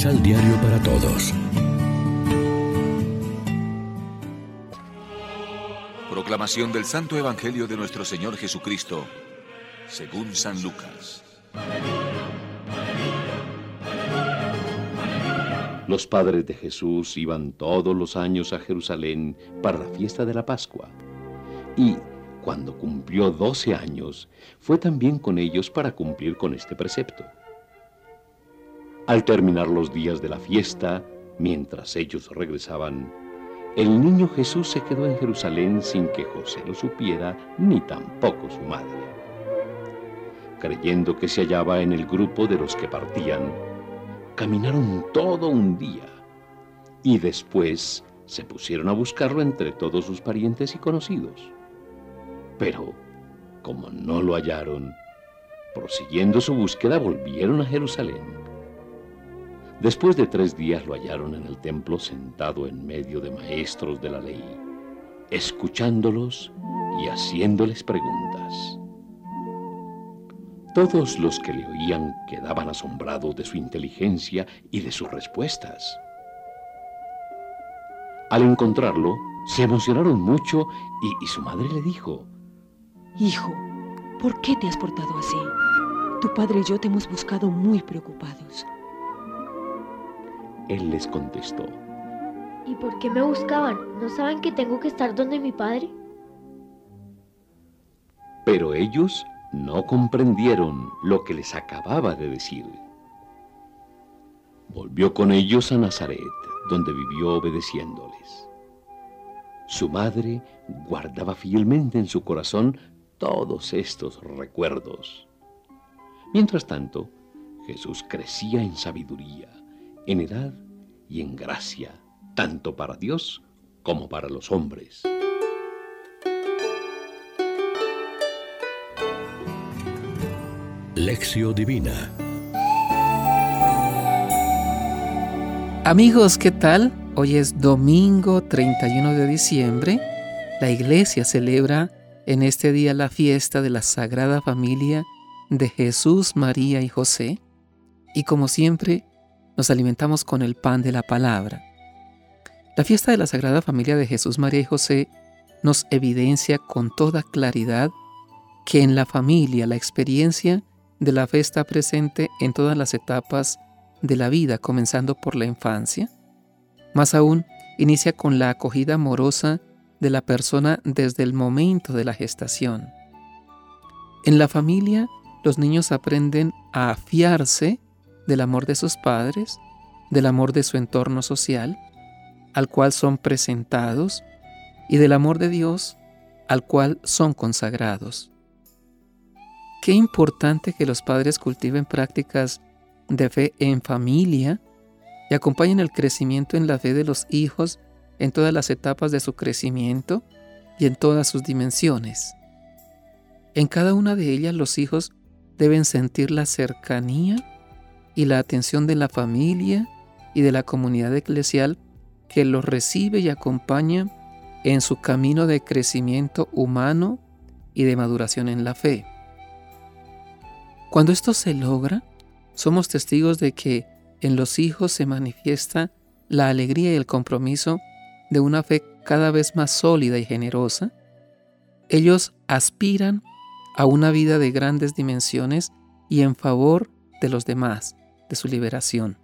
Misal Diario para Todos. Proclamación del Santo Evangelio de nuestro Señor Jesucristo, según San Lucas. Los padres de Jesús iban todos los años a Jerusalén para la fiesta de la Pascua. Y cuando cumplió doce años, fue también con ellos para cumplir con este precepto. Al terminar los días de la fiesta, mientras ellos regresaban, el niño Jesús se quedó en Jerusalén sin que José lo supiera, ni tampoco su madre. Creyendo que se hallaba en el grupo de los que partían, caminaron todo un día y después se pusieron a buscarlo entre todos sus parientes y conocidos. Pero, como no lo hallaron, prosiguiendo su búsqueda volvieron a Jerusalén. Después de tres días lo hallaron en el templo sentado en medio de maestros de la ley, escuchándolos y haciéndoles preguntas. Todos los que le oían quedaban asombrados de su inteligencia y de sus respuestas. Al encontrarlo, se emocionaron mucho y, su madre le dijo, Hijo, ¿por qué te has portado así? Tu padre y yo te hemos buscado muy preocupados. Él les contestó, ¿Y por qué me buscaban? ¿No saben que tengo que estar donde mi padre? Pero ellos no comprendieron lo que les acababa de decir. Volvió con ellos a Nazaret, donde vivió obedeciéndoles. Su madre guardaba fielmente en su corazón todos estos recuerdos. Mientras tanto, Jesús crecía en sabiduría, en edad y en gracia, tanto para Dios como para los hombres. Lección Divina Amigos, ¿qué tal? Hoy es domingo 31 de diciembre. La iglesia celebra en este día la fiesta de la Sagrada Familia de Jesús, María y José. Y como siempre, nos alimentamos con el pan de la palabra. La fiesta de la Sagrada Familia de Jesús, María y José nos evidencia con toda claridad que en la familia la experiencia de la fe está presente en todas las etapas de la vida, comenzando por la infancia. Más aún, inicia con la acogida amorosa de la persona desde el momento de la gestación. En la familia, los niños aprenden a fiarse del amor de sus padres, del amor de su entorno social, al cual son presentados, y del amor de Dios, al cual son consagrados. Qué importante que los padres cultiven prácticas de fe en familia y acompañen el crecimiento en la fe de los hijos en todas las etapas de su crecimiento y en todas sus dimensiones. En cada una de ellas los hijos deben sentir la cercanía y la atención de la familia y de la comunidad eclesial que los recibe y acompaña en su camino de crecimiento humano y de maduración en la fe. Cuando esto se logra, somos testigos de que en los hijos se manifiesta la alegría y el compromiso de una fe cada vez más sólida y generosa. Ellos aspiran a una vida de grandes dimensiones y en favor de los demás, de su liberación.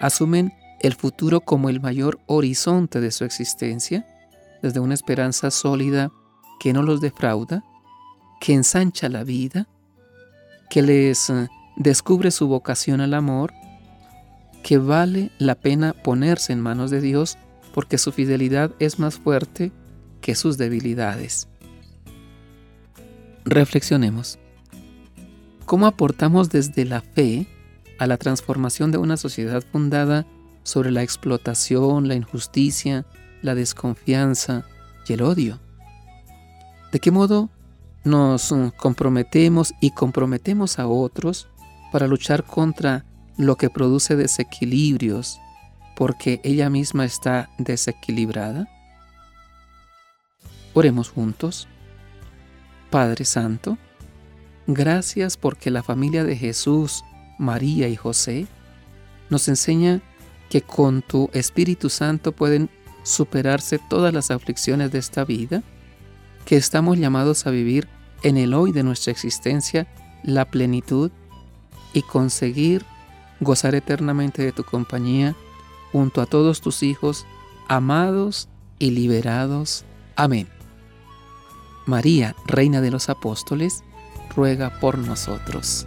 Asumen el futuro como el mayor horizonte de su existencia, desde una esperanza sólida que no los defrauda, que ensancha la vida que les eh, descubre su vocación al amor, que vale la pena ponerse en manos de Dios porque su fidelidad es más fuerte que sus debilidades. Reflexionemos. ¿Cómo aportamos desde la fe a la transformación de una sociedad fundada sobre la explotación, la injusticia, la desconfianza y el odio? ¿De qué modo nos comprometemos y comprometemos a otros para luchar contra lo que produce desequilibrios porque ella misma está desequilibrada? Oremos juntos. Padre Santo, gracias porque la familia de Jesús, María y José nos enseña que con tu Espíritu Santo pueden superarse todas las aflicciones de esta vida, que estamos llamados a vivir en el hoy de nuestra existencia la plenitud y conseguir gozar eternamente de tu compañía junto a todos tus hijos, amados y liberados. Amén. María, Reina de los Apóstoles, ruega por nosotros.